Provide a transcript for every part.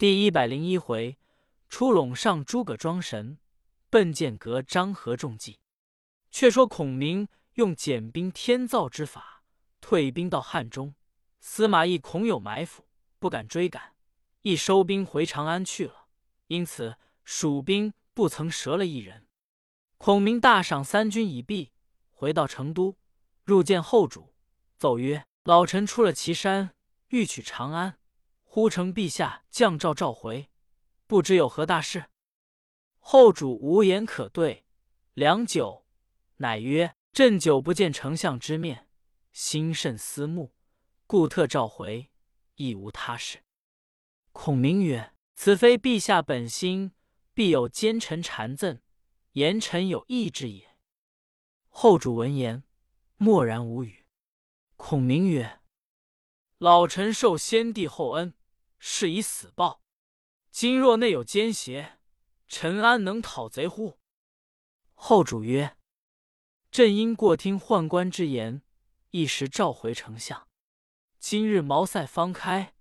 第一百零一回，出陇上诸葛装神，奔剑阁张合中计。却说孔明用减兵天造之法，退兵到汉中。司马懿恐有埋伏，不敢追赶，亦收兵回长安去了。因此蜀兵不曾折了一人。孔明大赏三军已毕，回到成都，入见后主，奏曰：“老臣出了岐山，欲取长安。”忽承陛下降诏召回，不知有何大事。后主无言可对，良久，乃曰：“朕久不见丞相之面，心甚思慕，故特召回，亦无他事。”孔明曰：“此非陛下本心，必有奸臣谗赠，言臣有意之也。”后主闻言，默然无语。孔明曰：“老臣受先帝厚恩。”是以死报。今若内有奸邪，臣安能讨贼乎？后主曰：“朕因过听宦官之言，一时召回丞相。今日茅塞方开，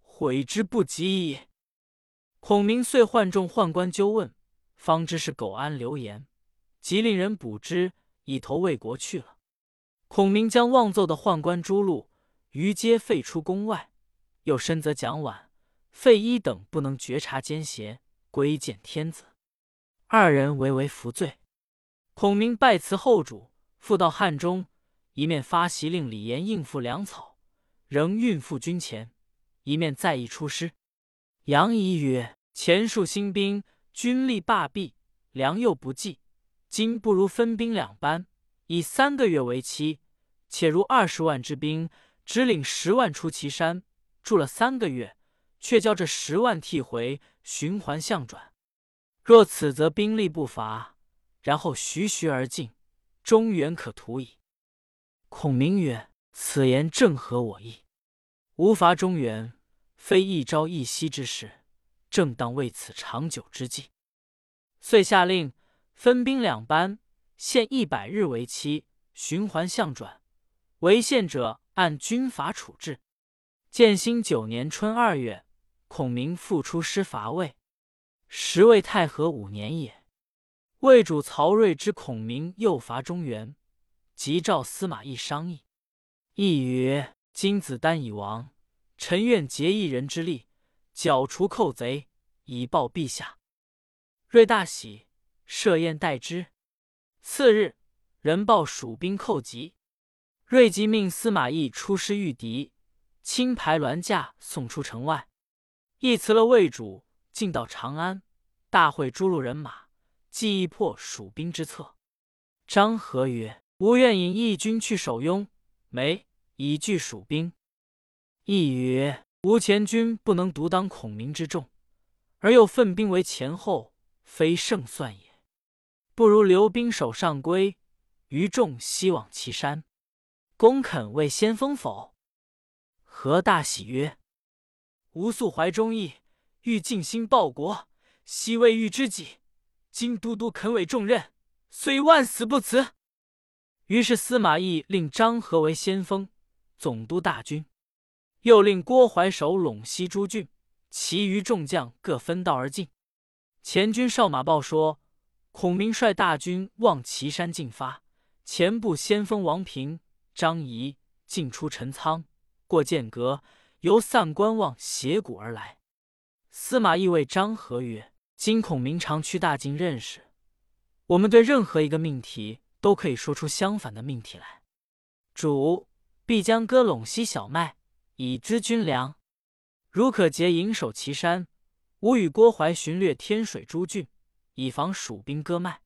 悔之不及矣。”孔明遂唤众宦官纠问，方知是苟安流言，即令人捕之，以投魏国去了。孔明将妄奏的宦官诛戮，于皆废出宫外。又深责蒋琬、费祎等不能觉察奸邪，归见天子。二人唯唯服罪。孔明拜辞后主，复到汉中，一面发檄令李严应付粮草，仍运赴军前；一面再议出师。杨仪曰：“前数兴兵，军力罢弊，粮又不济，今不如分兵两班，以三个月为期，且如二十万之兵，只领十万出祁山。”住了三个月，却交这十万替回，循环相转。若此，则兵力不乏，然后徐徐而进，中原可图矣。孔明曰：“此言正合我意。无伐中原，非一朝一夕之事，正当为此长久之计。”遂下令分兵两班，限一百日为期，循环相转。违宪者按军法处置。建兴九年春二月，孔明复出师伐魏，时魏太和五年也。魏主曹睿知孔明又伐中原，即召司马懿商议。懿曰：“今子丹已亡，臣愿竭一人之力，剿除寇贼，以报陛下。”睿大喜，设宴待之。次日，人报蜀兵寇急，睿即命司马懿出师御敌。轻排銮驾送出城外，亦辞了魏主，进到长安，大会诸路人马，计议破蜀兵之策。张合曰：“吾愿引义军去守雍眉，以拒蜀兵。”亦曰：“吾前军不能独当孔明之众，而又奋兵为前后，非胜算也。不如留兵守上邽，余众西往岐山。公肯为先锋否？”何大喜曰：“吾素怀忠义，欲尽心报国，昔未遇知己。今都督肯委重任，虽万死不辞。”于是司马懿令张合为先锋，总督大军，又令郭淮守陇西诸郡，其余众将各分道而进。前军哨马报说，孔明率大军望岐山进发，前部先锋王平、张仪进出陈仓。过剑阁，由散关望斜谷而来。司马懿谓张合曰：“今孔明常驱大进认识，我们对任何一个命题，都可以说出相反的命题来。主必将割陇西小麦，以资军粮。如可结营守岐山，吾与郭淮巡掠天水诸郡，以防蜀兵割麦。”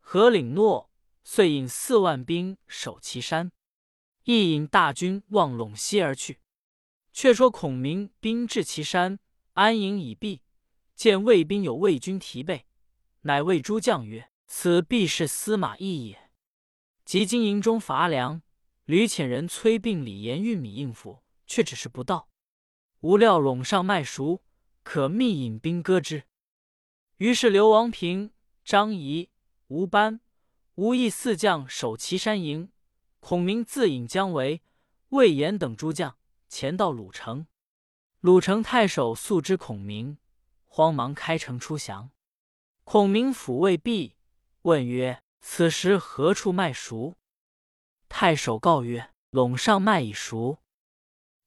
何领诺，遂引四万兵守岐山。亦引大军望陇西而去。却说孔明兵至岐山，安营已毕，见魏兵有魏军提备，乃谓诸将曰：“此必是司马懿也。”即经营中乏粮，吕遣人催并李严玉米应付，却只是不到。无料陇上麦熟，可密引兵割之。于是刘王平、张仪、吴班、吴懿四将守岐山营。孔明自引姜维、魏延等诸将前到鲁城，鲁城太守素知孔明，慌忙开城出降。孔明抚慰毕，问曰：“此时何处麦熟？”太守告曰：“陇上麦已熟。”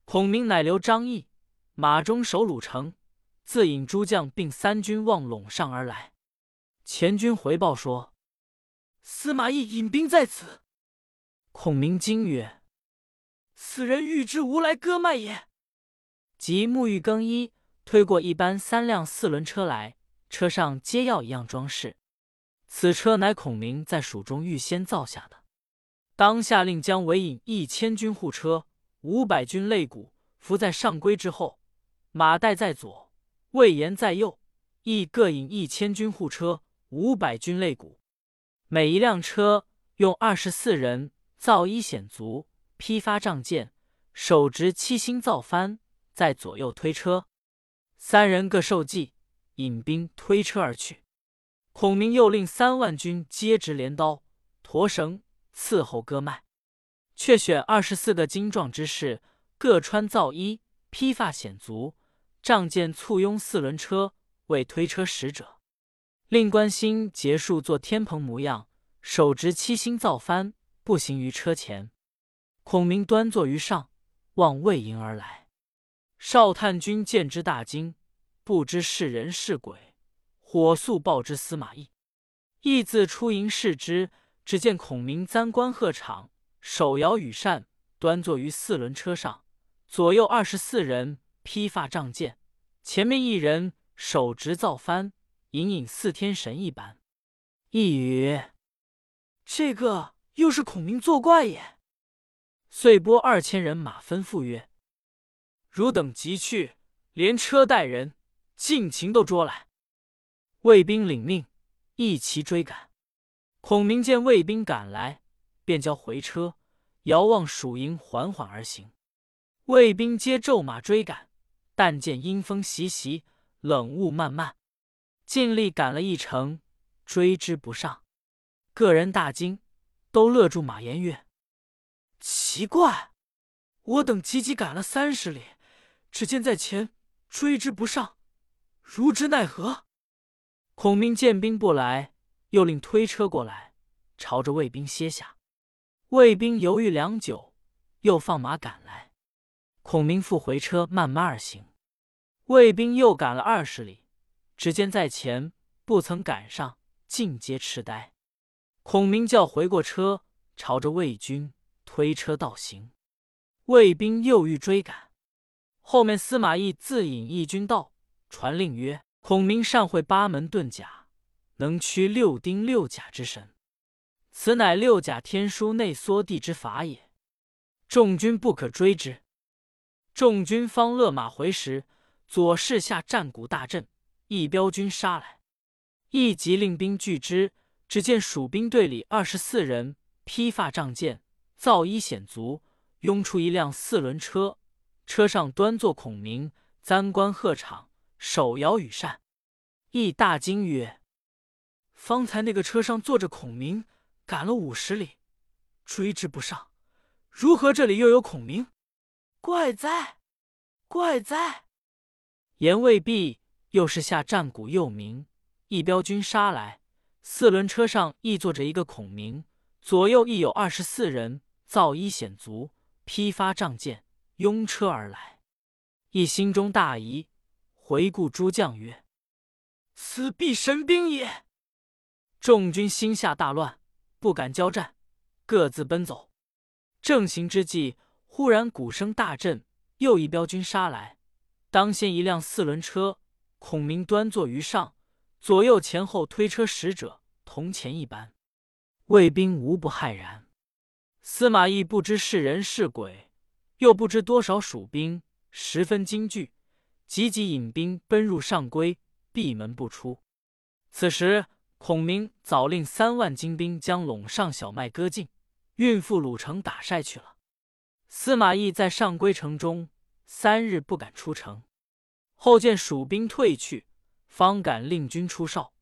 孔明乃留张翼马中守鲁城，自引诸将并三军望陇上而来。前军回报说：“司马懿引兵在此。”孔明惊曰：“此人欲知吾来割麦也。”即沐浴更衣，推过一班三辆四轮车来，车上皆要一样装饰。此车乃孔明在蜀中预先造下的。当下令将委引一千军护车。五百军肋骨伏在上归之后，马岱在左，魏延在右，亦各引一千军护车，五百军肋骨。每一辆车用二十四人，造衣显足，披发仗剑，手执七星造幡，在左右推车。三人各受计，引兵推车而去。孔明又令三万军皆执镰刀、驼绳伺候割麦。却选二十四个精壮之士，各穿皂衣，披发显足，仗剑簇拥四轮车，为推车使者。令关兴结束做天蓬模样，手执七星造幡，步行于车前。孔明端坐于上，望魏营而来。少探军见之大惊，不知是人是鬼，火速报之司马懿。懿自出营视之，只见孔明簪冠鹤氅。手摇羽扇，端坐于四轮车上，左右二十四人披发仗剑，前面一人手执造幡，隐隐似天神一般。一语，这个又是孔明作怪也。遂拨二千人马，吩咐曰：“汝等急去，连车带人，尽情都捉来。”卫兵领命，一齐追赶。孔明见卫兵赶来。便交回车，遥望蜀营，缓缓而行。卫兵皆骤马追赶，但见阴风习习，冷雾漫漫，尽力赶了一程，追之不上。个人大惊，都勒住马言曰：“奇怪，我等急急赶了三十里，只见在前追之不上，如之奈何？”孔明见兵不来，又令推车过来，朝着卫兵歇下。卫兵犹豫良久，又放马赶来。孔明复回车，慢慢而行。卫兵又赶了二十里，只见在前不曾赶上，尽皆痴呆。孔明叫回过车，朝着魏军推车倒行。魏兵又欲追赶，后面司马懿自引义军到，传令曰：“孔明善会八门遁甲，能驱六丁六甲之神。”此乃六甲天书内缩地之法也，众军不可追之。众军方勒马回时，左势下战鼓大震，一彪军杀来，一即令兵拒之。只见蜀兵队里二十四人，披发仗剑，造衣显足，拥出一辆四轮车，车上端坐孔明，簪冠鹤氅，手摇羽扇。亦大惊曰：“方才那个车上坐着孔明。”赶了五十里，追之不上，如何这里又有孔明？怪哉，怪哉！言未毕，又是下战鼓又鸣，一彪军杀来，四轮车上亦坐着一个孔明，左右亦有二十四人，造衣显足，披发仗剑，拥车而来。一心中大疑，回顾诸将曰：“此必神兵也。”众军心下大乱。不敢交战，各自奔走。正行之际，忽然鼓声大震，又一彪军杀来。当先一辆四轮车，孔明端坐于上，左右前后推车使者铜钱一般，卫兵无不骇然。司马懿不知是人是鬼，又不知多少蜀兵，十分惊惧，急急引兵奔入上邽，闭门不出。此时。孔明早令三万精兵将陇上小麦割尽，运赴鲁城打晒去了。司马懿在上邽城中三日不敢出城，后见蜀兵退去，方敢令军出哨。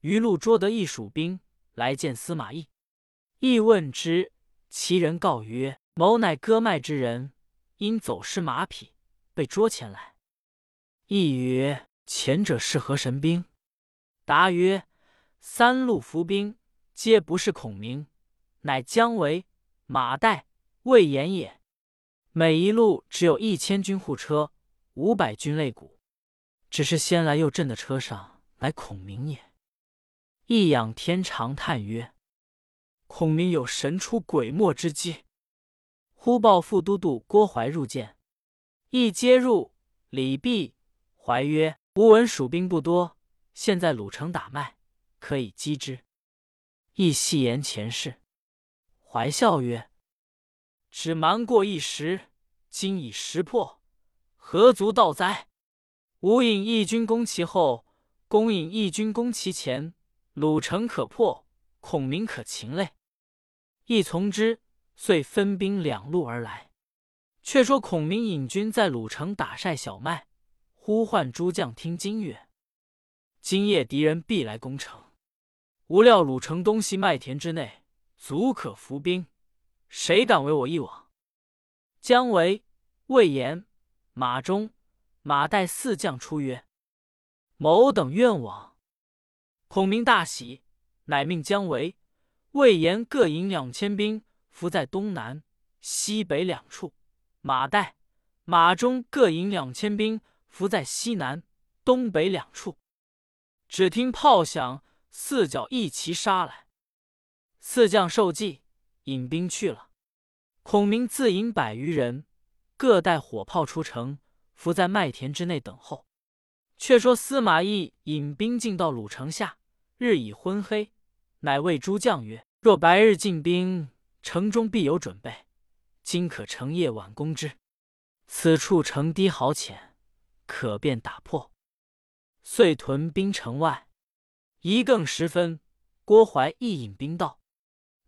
余路捉得一蜀兵来见司马懿，懿问之，其人告曰：“某乃割麦之人，因走失马匹，被捉前来。亦曰：“前者是何神兵？”答曰：“三路伏兵，皆不是孔明，乃姜维、马岱、魏延也。每一路只有一千军护车，五百军肋骨。只是先来右朕的车上，乃孔明也。”一仰天长叹曰：“孔明有神出鬼没之机。”忽报副都督郭淮入见，一接入，礼毕，怀曰：“吾闻蜀兵不多，现在鲁城打麦，可以击之。”亦细言前事。怀笑曰：“只瞒过一时，今已识破，何足道哉？吾引义军攻其后，公引义军攻其前，鲁城可破，孔明可擒嘞。”亦从之。遂分兵两路而来。却说孔明引军在鲁城打晒小麦，呼唤诸将听金曰：“今夜敌人必来攻城，无料鲁城东西麦田之内，足可伏兵。谁敢为我一往？”姜维、魏延、马忠、马岱四将出曰：“某等愿往。”孔明大喜，乃命姜维、魏延各引两千兵。伏在东南、西北两处，马岱、马忠各引两千兵，伏在西南、东北两处。只听炮响，四角一齐杀来。四将受计，引兵去了。孔明自引百余人，各带火炮出城，伏在麦田之内等候。却说司马懿引兵进到鲁城下，日已昏黑，乃谓诸将曰：“若白日进兵。”城中必有准备，今可乘夜晚攻之。此处城堤好浅，可便打破。遂屯兵城外。一更时分，郭淮一引兵到，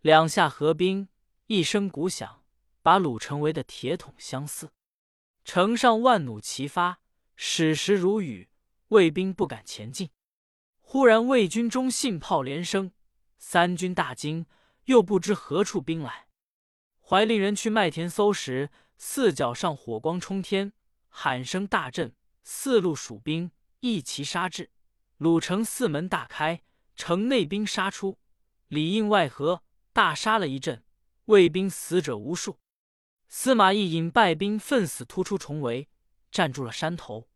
两下合兵，一声鼓响，把鲁城围得铁桶相似。城上万弩齐发，矢石如雨，魏兵不敢前进。忽然魏军中信炮连声，三军大惊。又不知何处兵来，怀令人去麦田搜时，四角上火光冲天，喊声大震，四路蜀兵一齐杀至，鲁城四门大开，城内兵杀出，里应外合，大杀了一阵，魏兵死者无数。司马懿引败兵奋死突出重围，站住了山头。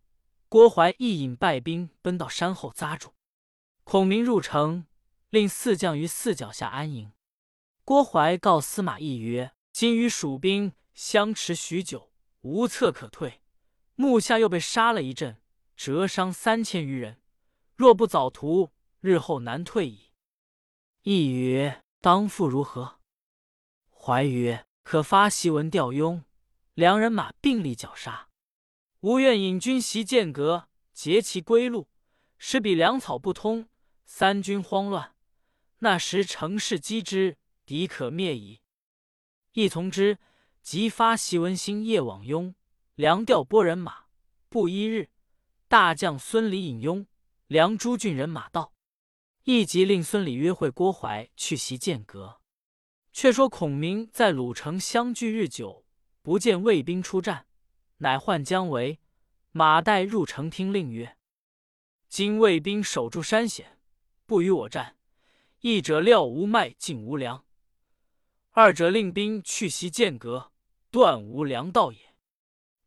郭淮亦引败兵奔到山后扎住。孔明入城，令四将于四脚下安营。郭淮告司马懿曰：“今与蜀兵相持许久，无策可退。目下又被杀了一阵，折伤三千余人。若不早图，日后难退矣。”懿曰：“当复如何？”怀曰：“可发檄文调拥，良人马并力绞杀。吾愿引军袭剑阁，截其归路，使彼粮草不通，三军慌乱。那时乘势击之。”敌可灭矣。亦从之，即发檄文星夜往雍，梁调拨人马。不一日，大将孙礼引雍、梁诸郡人马到，亦即令孙礼约会郭淮去袭剑阁。却说孔明在鲁城相聚日久，不见魏兵出战，乃唤姜维、马岱入城听令曰：“今魏兵守住山险，不与我战，一者料无麦，尽无粮。”二者令兵去袭剑阁，断无粮道也。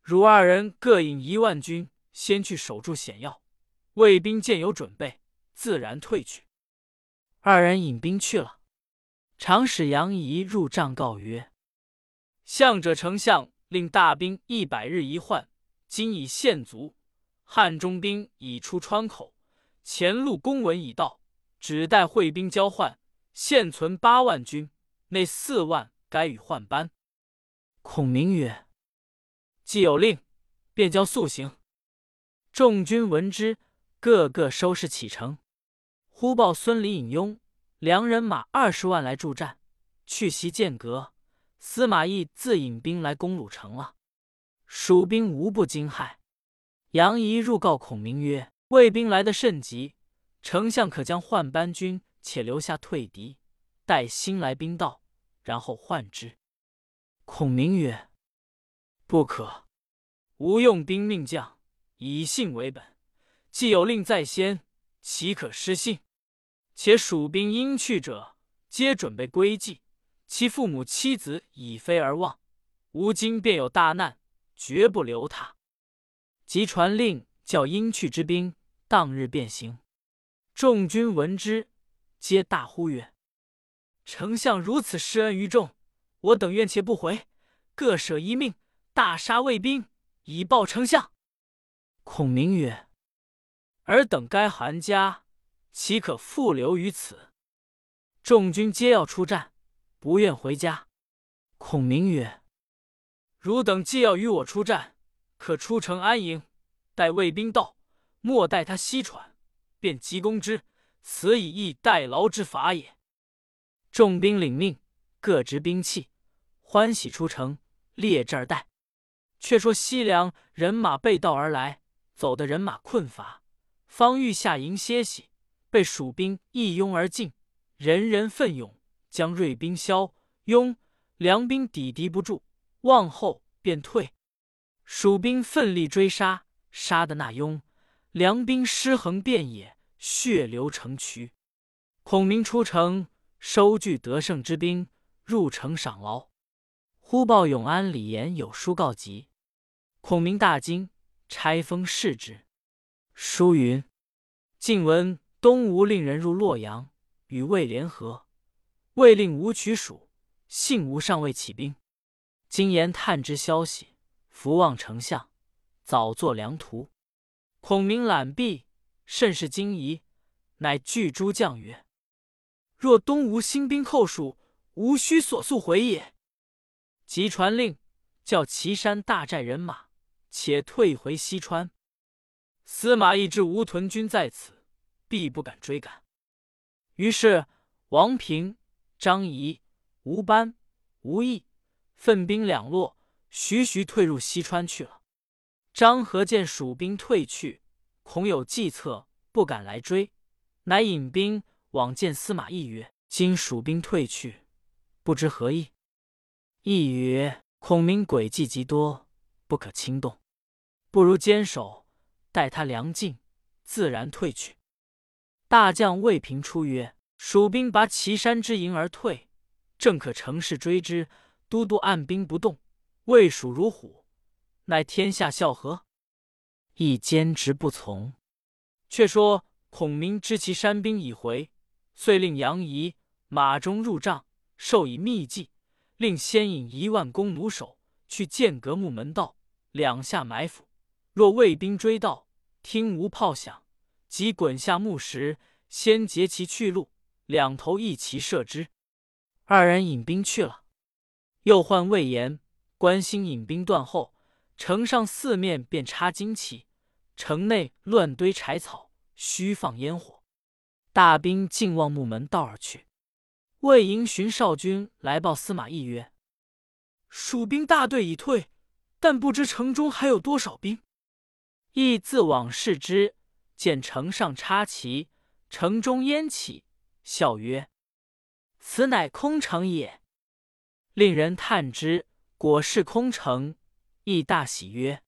汝二人各引一万军，先去守住险要。魏兵见有准备，自然退去。二人引兵去了。长使杨仪入帐告曰：“相者丞相令大兵一百日一换，今已献足。汉中兵已出川口，前路公文已到，只待会兵交换。现存八万军。”内四万该与换班。孔明曰：“既有令，便交速行。”众军闻之，个个收拾启程。忽报孙礼引雍良人马二十万来助战，去袭剑阁。司马懿自引兵来攻鲁城了。蜀兵无不惊骇。杨仪入告孔明曰：“魏兵来得甚急，丞相可将换班军且留下退敌，待新来兵到。”然后换之。孔明曰：“不可，吾用兵命将，以信为本，既有令在先，岂可失信？且蜀兵应去者，皆准备归计，其父母妻子已飞而望，吾今便有大难，绝不留他。即传令，叫应去之兵当日便行。众军闻之，皆大呼曰：“丞相如此施恩于众，我等愿且不回，各舍一命，大杀魏兵，以报丞相。”孔明曰：“尔等该寒家。”岂可复留于此？众军皆要出战，不愿回家。孔明曰：“汝等既要与我出战，可出城安营，待魏兵到，莫待他西喘，便急攻之。此以逸待劳之法也。”众兵领命，各执兵器，欢喜出城，列阵而待。却说西凉人马背道而来，走的人马困乏，方欲下营歇息。被蜀兵一拥而进，人人奋勇，将锐兵骁拥梁兵抵敌不住，望后便退。蜀兵奋力追杀，杀的那拥梁兵尸横遍野，血流成渠。孔明出城，收聚得胜之兵，入城赏劳。忽报永安李严有书告急。孔明大惊，拆封视之。书云：“晋文。”东吴令人入洛阳，与魏联合。魏令吴取蜀，幸吴尚未起兵。今言探知消息，伏望丞相早作良图。孔明览毕，甚是惊疑，乃具诸将曰：“若东吴兴兵寇蜀，无需所速回也。”即传令，叫岐山大寨人马，且退回西川。司马懿知吴屯军在此。必不敢追赶，于是王平、张仪、吴班、吴懿分兵两路，徐徐退入西川去了。张合见蜀兵退去，恐有计策，不敢来追，乃引兵往见司马懿曰：“今蜀兵退去，不知何意。”懿曰：“孔明诡计极多，不可轻动，不如坚守，待他粮尽，自然退去。”大将魏平出曰：“蜀兵拔岐山之营而退，正可乘势追之。都督按兵不动，魏蜀如虎，乃天下笑何？”亦坚持不从。却说孔明知其山兵已回，遂令杨仪马中入帐，授以秘计，令先引一万弓弩手去剑阁木门道两下埋伏。若魏兵追到，听无炮响。即滚下木石，先截其去路，两头一齐射之。二人引兵去了。又唤魏延、关兴引兵断后，城上四面便插旌旗，城内乱堆柴草，虚放烟火。大兵尽望木门道而去。魏营寻少军来报司马懿曰：“蜀兵大队已退，但不知城中还有多少兵。”懿自往视之。见城上插旗，城中烟起，笑曰：“此乃空城也。”令人探之，果是空城。亦大喜曰：“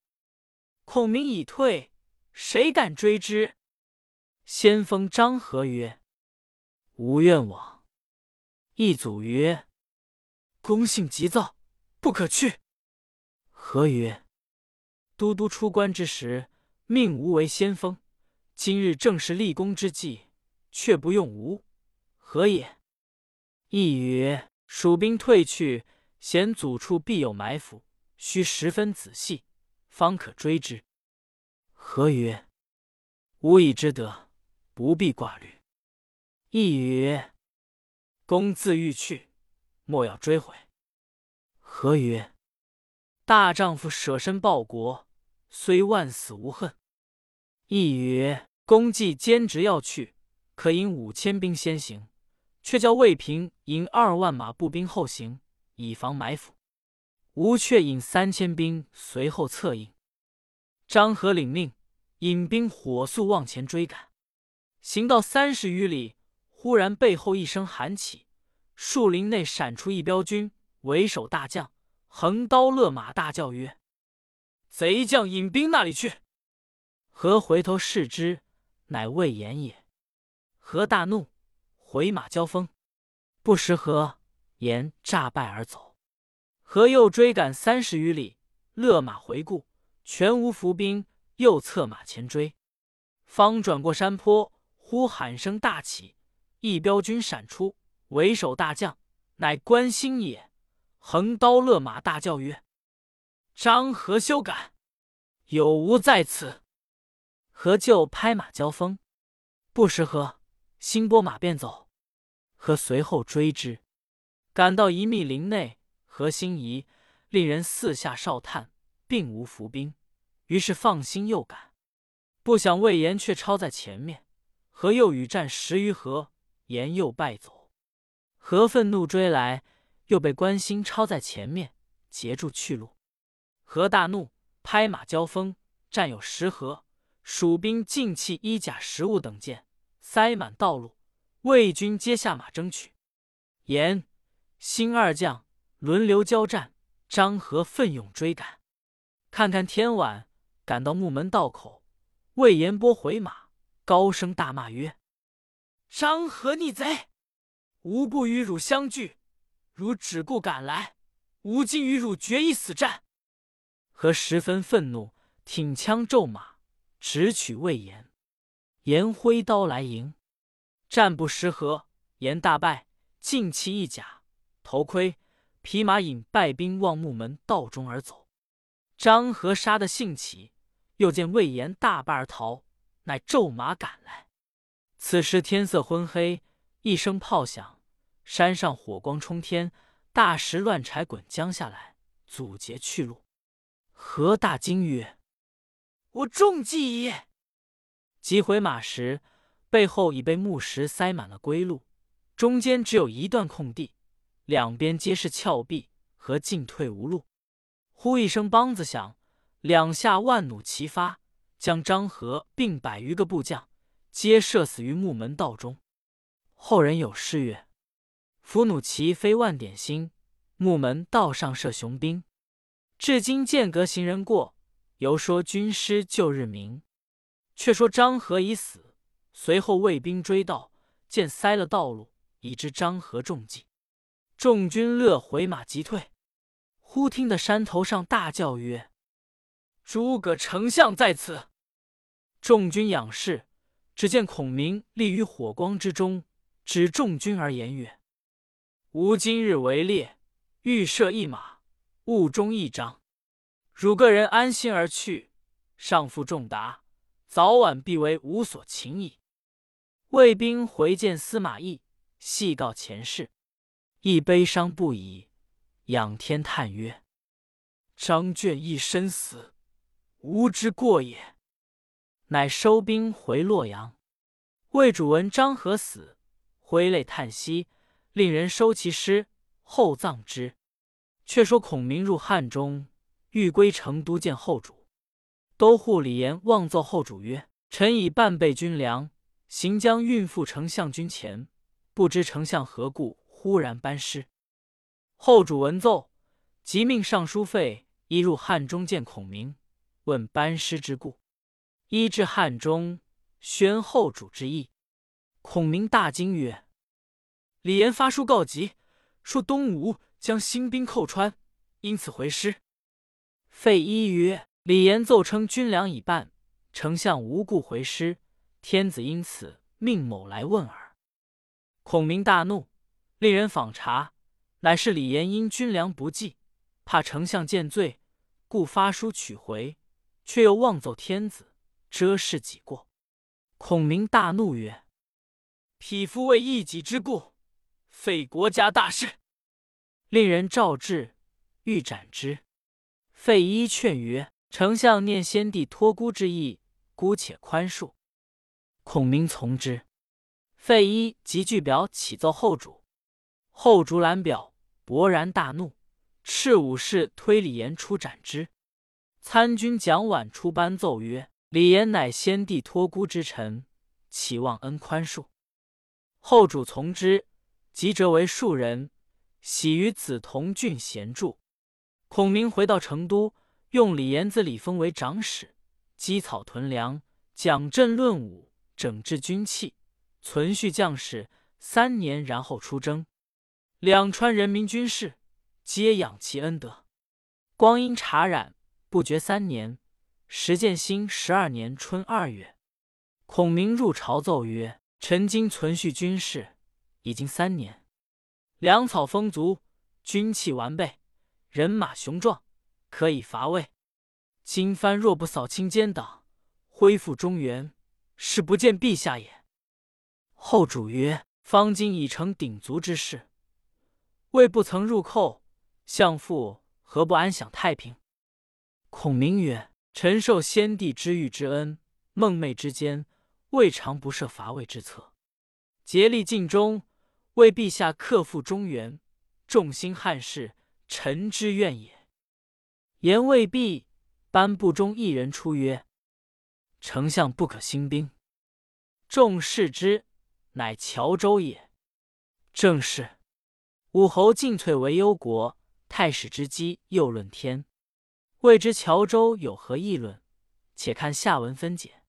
孔明已退，谁敢追之？”先锋张合曰：“无愿往。”一祖曰：“公性急躁，不可去。”何曰：“都督出关之时，命吾为先锋。”今日正是立功之际，却不用吾，何也？亦曰：蜀兵退去，险阻处必有埋伏，须十分仔细，方可追之。何曰：吾已知得，不必挂虑。亦曰：公自欲去，莫要追悔。何曰：大丈夫舍身报国，虽万死无恨。亦曰：“公既坚持要去，可引五千兵先行，却叫魏平引二万马步兵后行，以防埋伏。吾却引三千兵随后策应。”张合领命，引兵火速往前追赶。行到三十余里，忽然背后一声喊起，树林内闪出一彪军，为首大将横刀勒马，大叫曰：“贼将引兵那里去？”何回头视之，乃魏延也。何大怒，回马交锋。不识何言诈败而走。何又追赶三十余里，勒马回顾，全无伏兵，又策马前追。方转过山坡，忽喊声大起，一彪军闪出，为首大将乃关兴也。横刀勒马，大叫曰：“张合休赶，有无在此？”何就拍马交锋，不识何，兴拨马便走。何随后追之，赶到一密林内，何心疑，令人四下哨探，并无伏兵，于是放心又赶。不想魏延却超在前面，何又与战十余合，延又败走。何愤怒追来，又被关兴超在前面，截住去路。何大怒，拍马交锋，战有十合，蜀兵尽弃衣甲食物等件，塞满道路。魏军皆下马争取，严、兴二将轮流交战。张合奋勇追赶，看看天晚，赶到木门道口，魏延波回马，高声大骂曰：“张合逆贼！吾不与汝相聚，汝只顾赶来，吾今与汝决一死战！”何十分愤怒，挺枪骤马，直取魏延。延挥刀来迎。战不十合，延大败，尽弃一甲、头盔、匹马，引败兵望木门道中而走。张合杀得兴起，又见魏延大败而逃，乃骤马赶来。此时天色昏黑，一声炮响，山上火光冲天，大石乱柴滚将下来，阻截去路。何大惊曰：“我中计也！”急回马时。背后已被木石塞满了归路，中间只有一段空地，两边皆是峭壁，和进退无路。呼一声梆子响，两下万弩齐发，将张合并百余个部将皆射死于木门道中。后人有诗曰：“伏弩齐飞万点星，木门道上射雄兵。至今间隔行人过，犹说军师旧日明。”却说张合已死。随后卫兵追到，见塞了道路，已知张合中计。众军乐回马急退。忽听得山头上大叫曰：“诸葛丞相在此！”众军仰视，只见孔明立于火光之中，指众军而言曰：“吾今日围猎，欲射一马，误中一张。汝个人安心而去，上负重达，早晚必为吾所擒矣。”卫兵回见司马懿，细告前事，亦悲伤不已，仰天叹曰：“张卷一身死，吾之过也。”乃收兵回洛阳。魏主闻张合死，挥泪叹息，令人收其尸，厚葬之。却说孔明入汉中，欲归成都见后主。都护李严望奏后主曰：“臣已半备军粮。”行将运赴丞相军前，不知丞相何故忽然班师。后主闻奏，即命尚书费一入汉中见孔明，问班师之故。一至汉中，宣后主之意。孔明大惊曰：“李严发书告急，说东吴将新兵寇川，因此回师。”费祎曰：“李严奏称军粮已半，丞相无故回师。”天子因此命某来问耳。孔明大怒，令人访查，乃是李严因军粮不济，怕丞相见罪，故发书取回，却又妄奏天子，遮事己过。孔明大怒曰：“匹夫为一己之故，废国家大事，令人召至，欲斩之。”费祎劝曰：“丞相念先帝托孤之意，姑且宽恕。”孔明从之，费祎即具表启奏后主。后主览表，勃然大怒，斥武士推李严出斩之。参军蒋琬出班奏曰：“李严乃先帝托孤之臣，岂忘恩宽恕？”后主从之，即折为庶人，喜于梓潼郡闲住。孔明回到成都，用李严子李丰为长史，积草屯粮，讲阵论武，整治军器，存续将士三年，然后出征。两川人民军士皆仰其恩德。光阴茶染，不觉三年。时建兴十二年春二月，孔明入朝奏曰：“臣今存续军事，已经三年，粮草丰足，军器完备，人马雄壮，可以伐魏。今番若不扫清奸党，恢复中原，是不见陛下也。”后主曰：“方今已成鼎足之势，魏不曾入寇，相父何不安享太平？”孔明曰。臣受先帝之遇之恩，梦寐之间，未尝不设伐魏之策，竭力尽忠，为陛下克复中原，众兴汉室，臣之愿也。言未毕，班部中一人出曰：“丞相不可兴兵。”众视之，乃乔州也。正是武侯进退为忧国，太史之机又论天。未知乔州有何议论？且看下文分解。